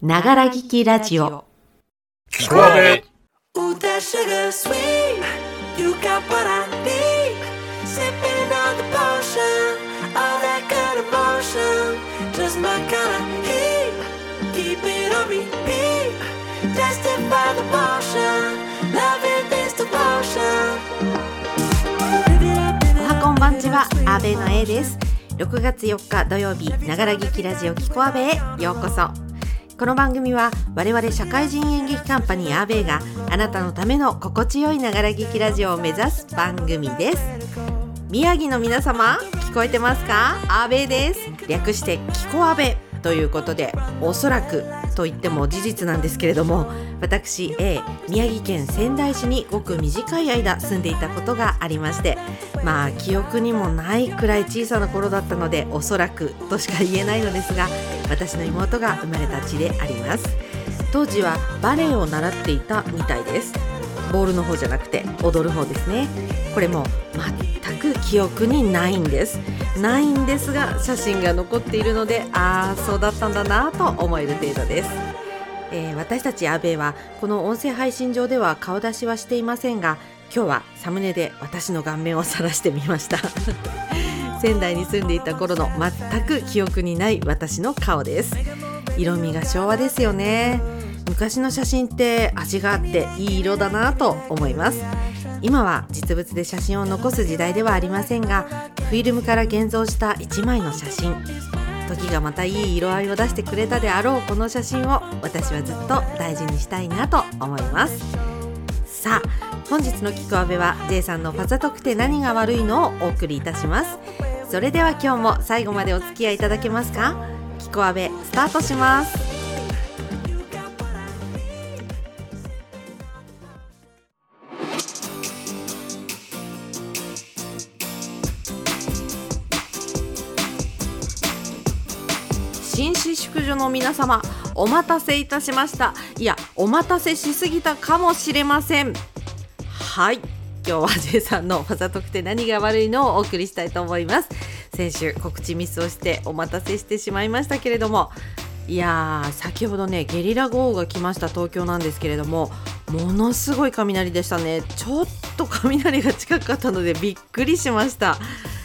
ながら聞きラジオ。おこんばんちは、阿部の A です。6月4日土曜日、ながら劇ラジオ、きこ阿べへようこそ。この番組は我々社会人演劇カンパニーアーベイがあなたのための心地よいながら劇ラジオを目指す番組です。宮城の皆様聞こえてますか？アーベイです。略してキコアベ。ということでおそらくと言っても事実なんですけれども私 A 宮城県仙台市にごく短い間住んでいたことがありましてまあ記憶にもないくらい小さな頃だったのでおそらくとしか言えないのですが私の妹が生まれた地であります。当時はバレエを習っていたみたいです。ボールの方じゃなくて踊る方ですね。これも全く記憶にないんです。ないんですが写真が残っているのでああそうだったんだなと思える程度です、えー私たちアベはこの音声配信上では顔出しはしていませんが今日はサムネで私の顔面を晒してみました。仙台に住んでいた頃の全く記憶にない私の顔です。色味が昭和ですよね。昔の写真って味があっていい色だなと思います。今は実物で写真を残す時代ではありませんがフィルムから現像した1枚の写真。時がまたいい色合いを出してくれたであろうこの写真を私はずっと大事にしたいなと思います。さあ本日の「キクアベ」は J さんの「ファザトクて何が悪いの?」をお送りいたします。それでは今日も最後までお付き合いいただけますか？キクアベスタートします。紳士宿女の皆様お待たせいたしました。いやお待たせしすぎたかもしれません。はい。今日は J さんのファザ特定何が悪いのをお送りしたいと思います。先週告知ミスをしてお待たせしてしまいましたけれども。いやー先ほどねゲリラ豪雨が来ました東京なんですけれども。ものすごい雷でしたね。ちょっと雷が近かったのでびっくりしました。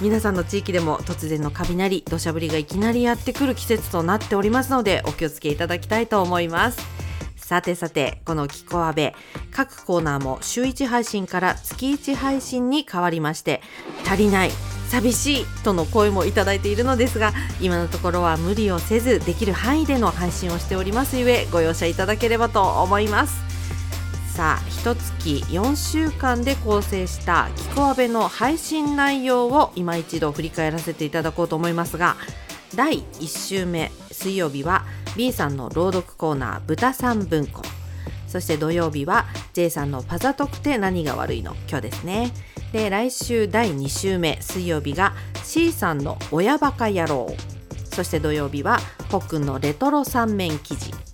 皆さんの地域でも突然の雷土砂降りがいきなりやってくる季節となっておりますのでお気をつけいただきたいと思います。さてさてこの「キコアベ」各コーナーも週1配信から月1配信に変わりまして足りない寂しいとの声もいただいているのですが今のところは無理をせずできる範囲での配信をしておりますゆえご容赦いただければと思います。さあ一月4週間で構成した「キコアベ」の配信内容を今一度振り返らせていただこうと思いますが第1週目水曜日は B さんの朗読コーナー「豚さん文庫」そして土曜日は J さんのパザ特て何が悪いの？今日ですね。で来週第2週目水曜日が C さんの親バカ野郎。そして土曜日はポックンのレトロ三面記事。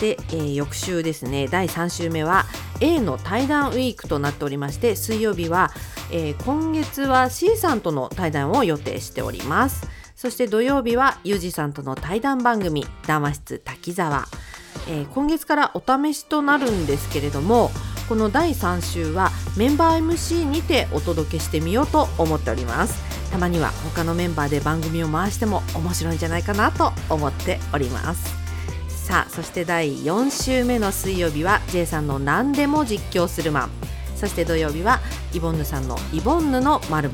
で、えー翌週ですね。第3週目は A の対談ウィークとなっておりまして水曜日は、えー今月は C さんとの対談を予定しております。そして土曜日はユージさんとの対談番組「談話室滝沢」えー今月からお試しとなるんですけれどもこの第3週はメンバー MC にてお届けしてみようと思っております。たまには他のメンバーで番組を回しても面白いんじゃないかなと思っております。さあそして第4週目の水曜日は J さんの何でも実況するマン。そして土曜日はイボンヌさんのイボンヌのまる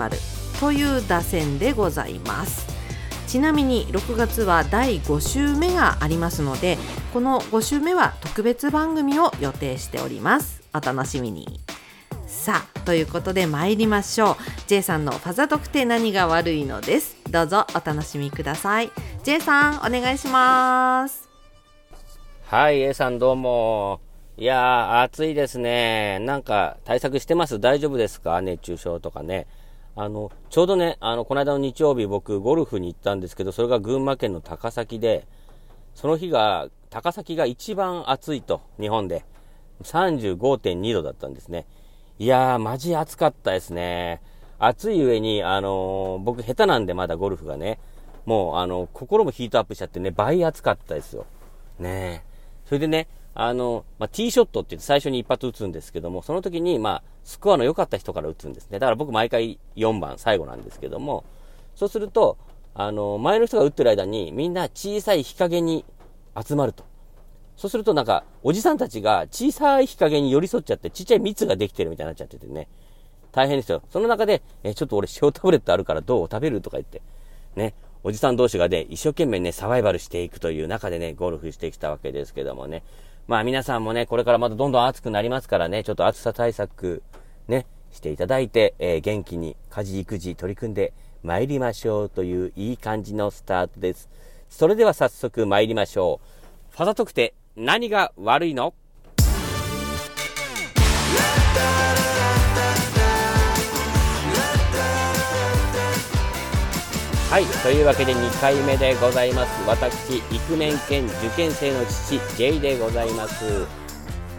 という打線でございます。ちなみに6月は第5週目がありますのでこの5週目は特別番組を予定しております。お楽しみに。さあということで参りましょう。J さんのファザ特定何が悪いのです。どうぞお楽しみください。J さんお願いします。はい、A さんどうも。いやー、暑いですね。なんか対策してます？大丈夫ですか？熱中症とかね。あの、ちょうどね、あの、この間の日曜日僕ゴルフに行ったんですけど、それが群馬県の高崎で、その日が、高崎が一番暑いと、日本で。35.2度だったんですね。いやー、マジ暑かったですね。暑い上に、あのー僕下手なんでまだゴルフがね、もう、あの、心もヒートアップしちゃってね、倍暑かったですよ。ねえ。それでね、あの、まあ、ティーショットって言って最初に一発打つんですけども、その時に、まあ、スコアの良かった人から打つんですね。だから僕毎回4番最後なんですけども、そうすると、あの、前の人が打ってる間にみんな小さい日陰に集まると。そうするとなんか、おじさんたちが小さい日陰に寄り添っちゃって、ちっちゃい蜜ができてるみたいになっちゃっててね。大変ですよ。その中で、え、ちょっと俺塩タブレットあるからどう？食べる？とか言って、ね、おじさん同士がね、一生懸命ね、サバイバルしていくという中でね、ゴルフしてきたわけですけどもね。まあ皆さんもね、これからまたどんどん暑くなりますからね、ちょっと暑さ対策、ね、していただいて、えー、元気に家事育児取り組んで参りましょうといういい感じのスタートです。それでは早速参りましょう。ファザ特定、何が悪いの？はい、というわけで2回目でございます。私、イクメン兼受験生の父、J でございます。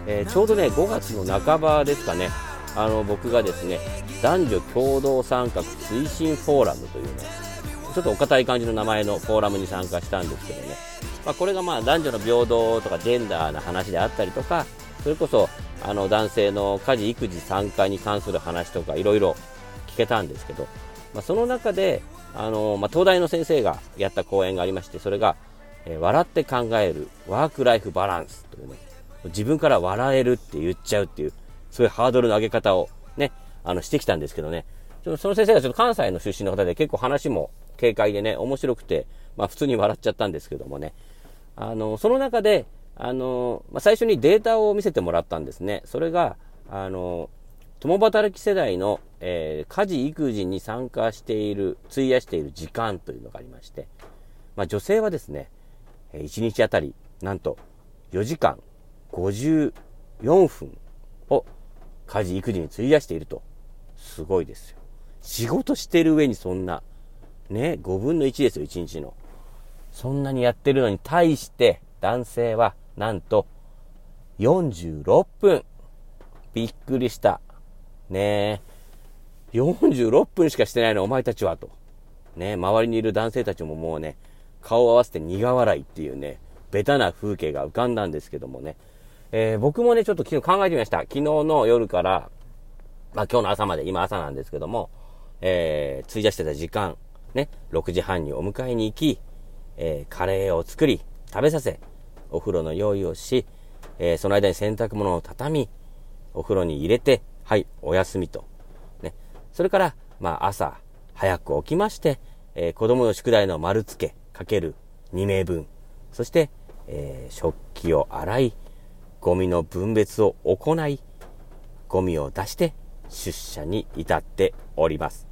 えー、ちょうどね、5月の半ばですかね、あの、僕がですね、男女共同参画推進フォーラムというね、ちょっとお堅い感じの名前のフォーラムに参加したんですけどね、まあ、これがまあ男女の平等とかジェンダーな話であったりとか、それこそ、あの、男性の家事育児参加に関する話とかいろいろ聞けたんですけど、まあ、その中で、あのまあ、東大の先生がやった講演がありまして、それが、えー、笑って考えるワークライフバランスというね、自分から笑えるって言っちゃうっていう、そういうハードルの上げ方をね、あの、してきたんですけどね、ちょその先生がちょっと関西の出身の方で結構話も軽快でね、面白くて、まあ普通に笑っちゃったんですけどもね、あの、その中で、あの、まあ、最初にデータを見せてもらったんですね。それが、あの、共働き世代の、えー、家事育児に参加している、費やしている時間というのがありまして、まあ、女性はですね、1日あたり、なんと4時間54分を家事育児に費やしていると。すごいですよ。仕事してる上にそんな、ね、5分の1ですよ、1日の。そんなにやってるのに対して、男性は、なんと、46分。びっくりした。ねえ、46分しかしてないのお前たちはと。ね周りにいる男性たちももうね、顔を合わせて苦笑いっていうね、ベタな風景が浮かんだんですけどもね。えー、僕もね、ちょっと昨日考えてみました。昨日の夜から、まあ今日の朝まで、今朝なんですけども、えー、費やしてた時間、ね、6時半にお迎えに行き、えー、カレーを作り、食べさせ、お風呂の用意をし、えー、その間に洗濯物を畳み、お風呂に入れて、はい、お休みと。ね。それから、まあ、朝、早く起きまして、えー、子供の宿題の丸付け、かける2名分。そして、えー、食器を洗い、ゴミの分別を行い、ゴミを出して出社に至っております。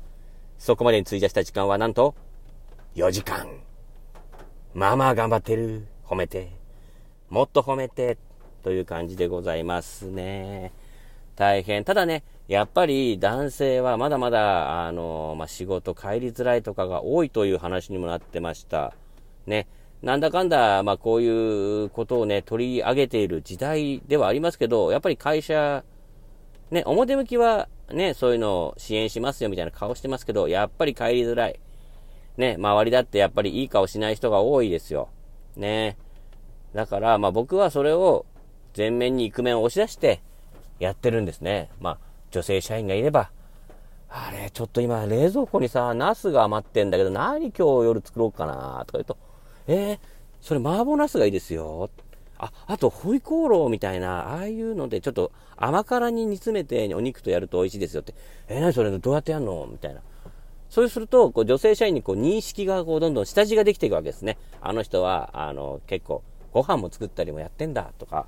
そこまでに費やした時間はなんと、4時間。まあまあ頑張ってる。褒めて。もっと褒めて。という感じでございますね。大変。ただね、やっぱり男性はまだまだ、あの、まあ、仕事帰りづらいとかが多いという話にもなってました。ね。なんだかんだ、まあ、こういうことをね、取り上げている時代ではありますけど、やっぱり会社、ね、表向きはね、そういうのを支援しますよみたいな顔してますけど、やっぱり帰りづらい。ね、周りだってやっぱりいい顔しない人が多いですよ。ね。だから、まあ僕はそれを前面に行く面を押し出して、やってるんですね。まあ、女性社員がいれば、あれ、ちょっと今冷蔵庫にさ、ナスが余ってんだけど、何今日夜作ろうかなとか言うと、えー、それ麻婆ナスがいいですよ。あ、あと、ホイコーローみたいな、ああいうので、ちょっと甘辛に煮詰めてお肉とやると美味しいですよって。えー、何それどうやってやるの？みたいな。そうすると、こう女性社員にこう認識がこうどんどん下地ができていくわけですね。あの人は、あの、結構、ご飯も作ったりもやってんだとか、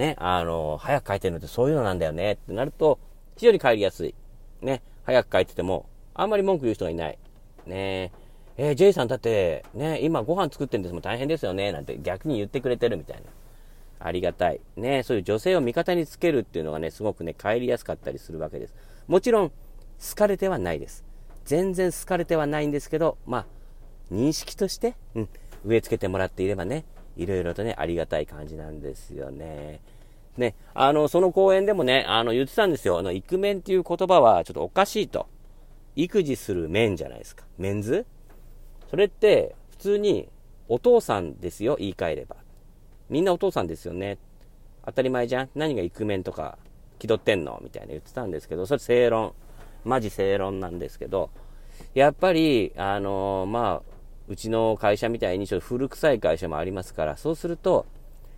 ね、あの、早く帰ってるのってそういうのなんだよねってなると、非常に帰りやすい。ね、早く帰ってても、あんまり文句言う人がいない。ねえー、J さんだって、ね、今ご飯作ってるんですもん大変ですよね、なんて逆に言ってくれてるみたいな。ありがたい。ね、そういう女性を味方につけるっていうのがね、すごくね、帰りやすかったりするわけです。もちろん、好かれてはないです。全然好かれてはないんですけど、まあ、認識として、うん、植え付けてもらっていればね、いろいろとね、ありがたい感じなんですよね。ね、あの、その講演でもね、あの、言ってたんですよ。あの、イクメンっていう言葉はちょっとおかしいと。育児する面じゃないですか。メンズ？それって、普通に、お父さんですよ、言い換えれば。みんなお父さんですよね。当たり前じゃん。何がイクメンとか気取ってんの？みたいな言ってたんですけど、それ正論。マジ正論なんですけど、やっぱり、あのまあ、うちの会社みたいにちょっと古臭い会社もありますから、そうすると、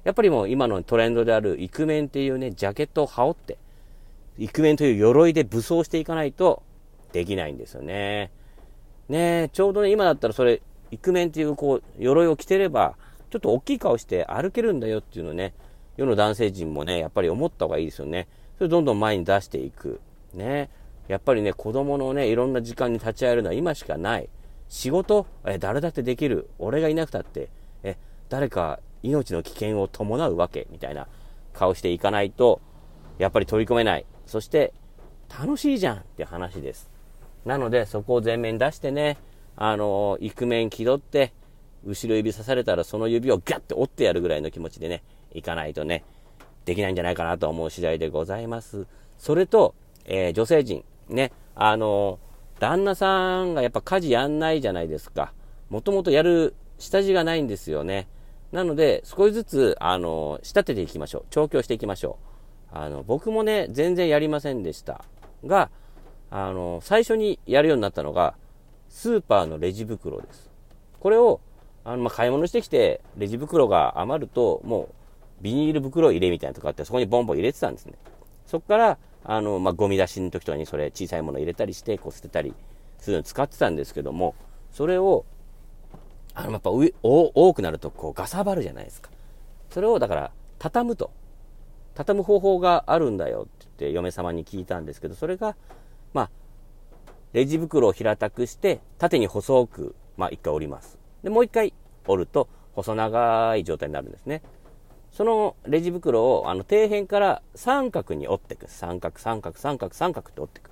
やっぱりもう今のトレンドであるイクメンっていうね、ジャケットを羽織って、イクメンという鎧で武装していかないとできないんですよね。ねちょうどね、今だったらそれ、イクメンっていうこう、鎧を着てれば、ちょっと大きい顔して歩けるんだよっていうのをね、世の男性陣もね、やっぱり思った方がいいですよね。それどんどん前に出していく。ね。やっぱりね、子供のね、いろんな時間に立ち会えるのは今しかない。仕事、え、誰だってできる。俺がいなくたって、え、誰か命の危険を伴うわけ、みたいな顔していかないと、やっぱり取り込めない。そして、楽しいじゃんって話です。なので、そこを前面出してね、あの、イクメン気取って、後ろ指刺されたらその指をガッて折ってやるぐらいの気持ちでね、いかないとね、できないんじゃないかなと思う次第でございます。それと、えー、女性陣、ね、あの、旦那さんがやっぱ家事やんないじゃないですか。もともとやる下地がないんですよね。なので、少しずつ、あの、仕立てていきましょう。調教していきましょう。あの、僕もね、全然やりませんでした。が、あの、最初にやるようになったのが、スーパーのレジ袋です。これを、あの、まあ、買い物してきて、レジ袋が余ると、もう、ビニール袋入れみたいなとこあって、そこにボンボン入れてたんですね。そこから、あの、まあ、ゴミ出しの時とかにそれ小さいもの入れたりして、こう捨てたりするの使ってたんですけども、それを、あの、やっぱ多くなるとこうガサバるじゃないですか。それをだから、畳むと。畳む方法があるんだよって言って嫁様に聞いたんですけど、それが、まあ、レジ袋を平たくして、縦に細く、まあ、一回折ります。で、もう一回折ると、細長い状態になるんですね。そのレジ袋をあの底辺から三角に折っていく。三角、三角、三角、三角って折っていく。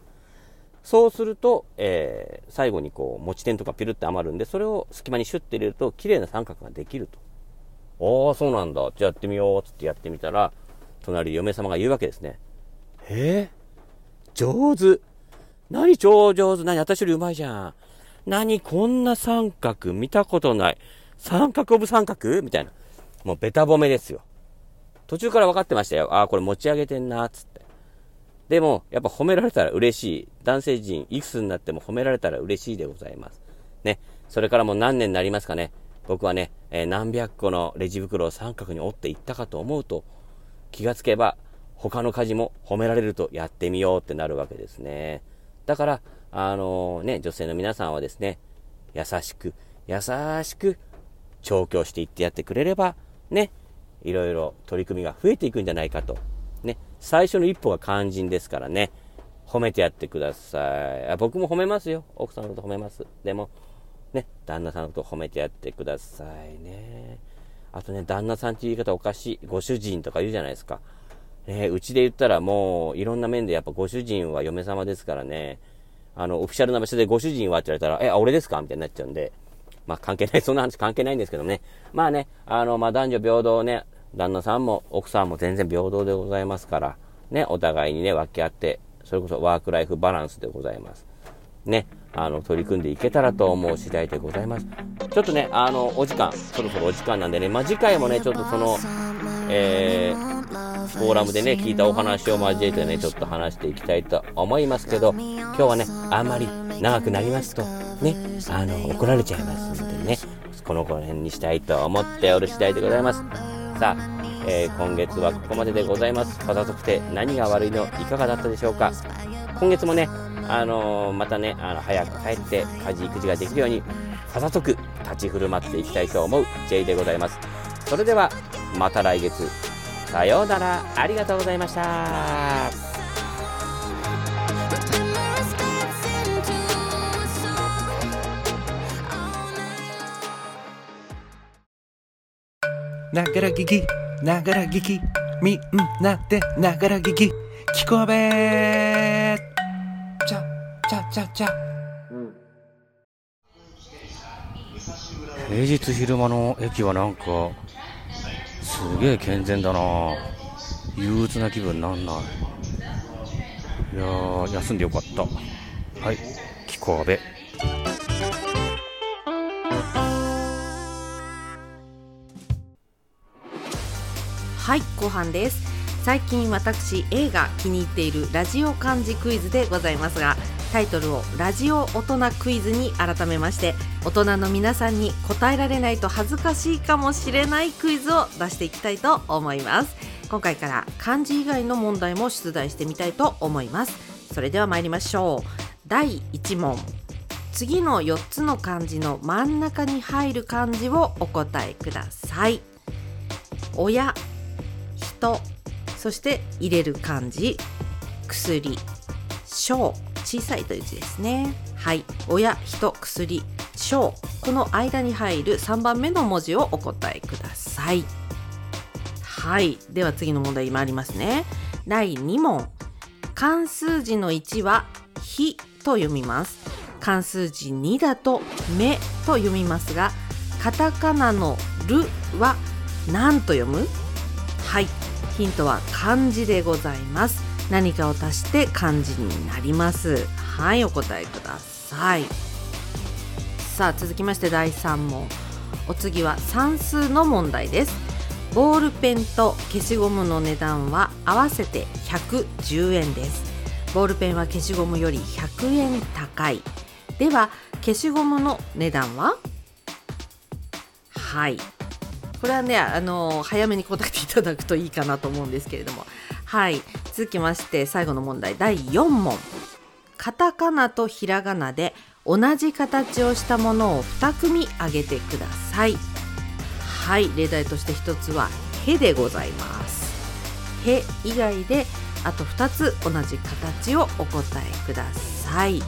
そうすると、えー、最後にこう持ち点とかピルって余るんで、それを隙間にシュッて入れると綺麗な三角ができると。ああ、そうなんだ。じゃあやってみよう。つってやってみたら、隣嫁様が言うわけですね。えー、上手。何超上手。何私よりうまいじゃん。何こんな三角見たことない。三角オブ三角？みたいな。もうベタ褒めですよ。途中から分かってましたよ。ああ、これ持ち上げてんな、つって。でも、やっぱ褒められたら嬉しい。男性陣、いくつになっても褒められたら嬉しいでございます。ね。それからもう何年になりますかね。僕はね、えー、何百個のレジ袋を三角に折っていったかと思うと、気がつけば、他の家事も褒められるとやってみようってなるわけですね。だから、あのー、ね、女性の皆さんはですね、優しく、優しく、調教していってやってくれれば、ね、いろいろ取り組みが増えていくんじゃないかと。ね。最初の一歩が肝心ですからね。褒めてやってください。あ僕も褒めますよ。奥さんのこと褒めます。でも、ね、旦那さんのこと褒めてやってくださいね。あとね、旦那さんっていう言い方おかしい。ご主人とか言うじゃないですか。ね、うちで言ったらもう、いろんな面でやっぱご主人は嫁様ですからね。あの、オフィシャルな場所でご主人はって言われたら、え、俺ですか？みたいになっちゃうんで。まあ関係ない、そんな話関係ないんですけどね。まあね、あの、まあ男女平等ね、旦那さんも奥さんも全然平等でございますから、ね、お互いにね、分け合って、それこそワークライフバランスでございます。ね、あの、取り組んでいけたらと思う次第でございます。ちょっとね、あの、お時間、そろそろお時間なんでね、まあ、次回もね、ちょっとその、えー、フォーラムでね、聞いたお話を交えてね、ちょっと話していきたいと思いますけど、今日はね、あんまり長くなりますと、ね、あの、怒られちゃいますのでね、この辺にしたいと思っておる次第でございます。さあ、えー、今月はここまででございます。パザとくて何が悪いのいかがだったでしょうか今月もね、あのー、またね、あの早く帰って家事育児ができるように、パザとく立ち振る舞っていきたいと思う J でございます。それでは、また来月。さようなら。ありがとうございました。ながら聞き、ながら聞き、みんなでながら聞き、聞こえちゃ、ちゃちゃちゃ。平日昼間の駅はなんか、すげえ健全だな憂鬱な気分なんない。いやー、休んでよかった。はい、聞こえはい後半です。最近私 A が気に入っているラジオ漢字クイズでございます。がタイトルをラジオ大人クイズに改めまして大人の皆さんに答えられないと恥ずかしいかもしれないクイズを出していきたいと思います。今回から漢字以外の問題も出題してみたいと思います。それでは参りましょう。第1問。次の4つの漢字の真ん中に入る漢字をお答えください。親人そして入れる漢字薬小小さいという字ですね。はい。親人薬小。この間に入る3番目の文字をお答えください。はい。では次の問題参りますね。第2問。漢数字の1は「ひ」と読みます。漢数字2だと「め」と読みますがカタカナの「る」は何と読む？はい。ヒントは漢字でございます。何かを足して漢字になります。はいお答えください。さあ続きまして第3問。お次は算数の問題です。ボールペンと消しゴムの値段は合わせて110円です。ボールペンは消しゴムより100円高い。では消しゴムの値段は？はい。これはねあの早めに答えていただくといいかなと思うんですけれども。はい。続きまして最後の問題。第4問。カタカナとひらがなで同じ形をしたものを2組挙げてください。はい。例題として1つは「へ」でございます「へ」以外であと2つ同じ形をお答えください。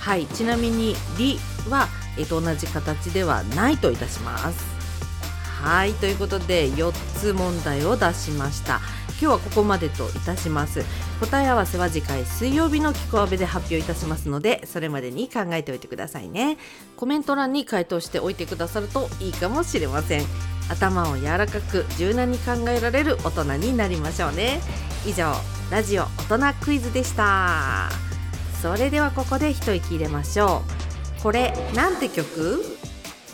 はい。ちなみに「り」は、えっと、同じ形ではないといたします。はいということで4つ問題を出しました。今日はここまでといたします。答え合わせは次回水曜日のキコアベで発表いたしますのでそれまでに考えておいてくださいね。コメント欄に回答しておいてくださるといいかもしれません。頭を柔らかく柔軟に考えられる大人になりましょうね。以上ラジオ大人クイズでした。それではここで一息入れましょう。これなんて曲？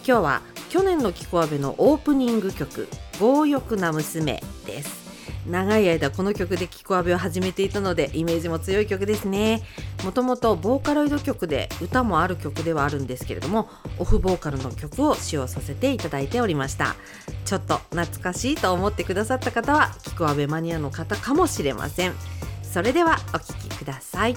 今日は去年のキコアベのオープニング曲強欲な娘です。長い間この曲でキコアベを始めていたのでイメージも強い曲ですね。もともとボーカロイド曲で歌もある曲ではあるんですけれどもオフボーカルの曲を使用させていただいておりました。ちょっと懐かしいと思ってくださった方はキコアベマニアの方かもしれません。それではお聴きください。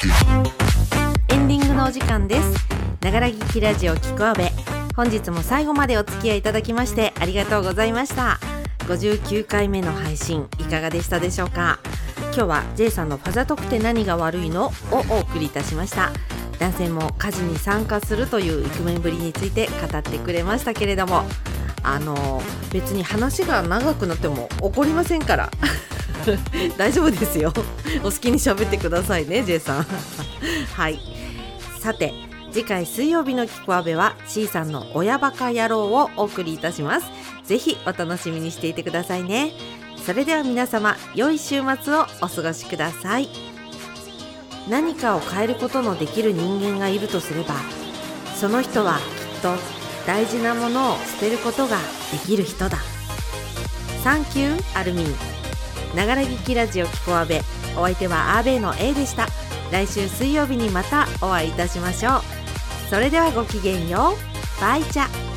エンディングのお時間です。ながら聞きラジオキクアベ本日も最後までお付き合いいただきましてありがとうございました。59回目の配信いかがでしたでしょうか？今日は J さんのファザ得って何が悪いの？をお送りいたしました。男性も家事に参加するというイクメンぶりについて語ってくれましたけれどもあの別に話が長くなっても怒りませんから。大丈夫ですよ。お好きに喋ってくださいね J さん。はい。さて次回水曜日のキコアベは C さんの親バカ野郎をお送りいたします。ぜひお楽しみにしていてくださいね。それでは皆様良い週末をお過ごしください。何かを変えることのできる人間がいるとすればその人はきっと大事なものを捨てることができる人だ。サンキューアルミン。ながら聞きラジオキコアベお相手はアーベイの A でした。来週水曜日にまたお会いいたしましょう。それではごきげんよう。バイチャ。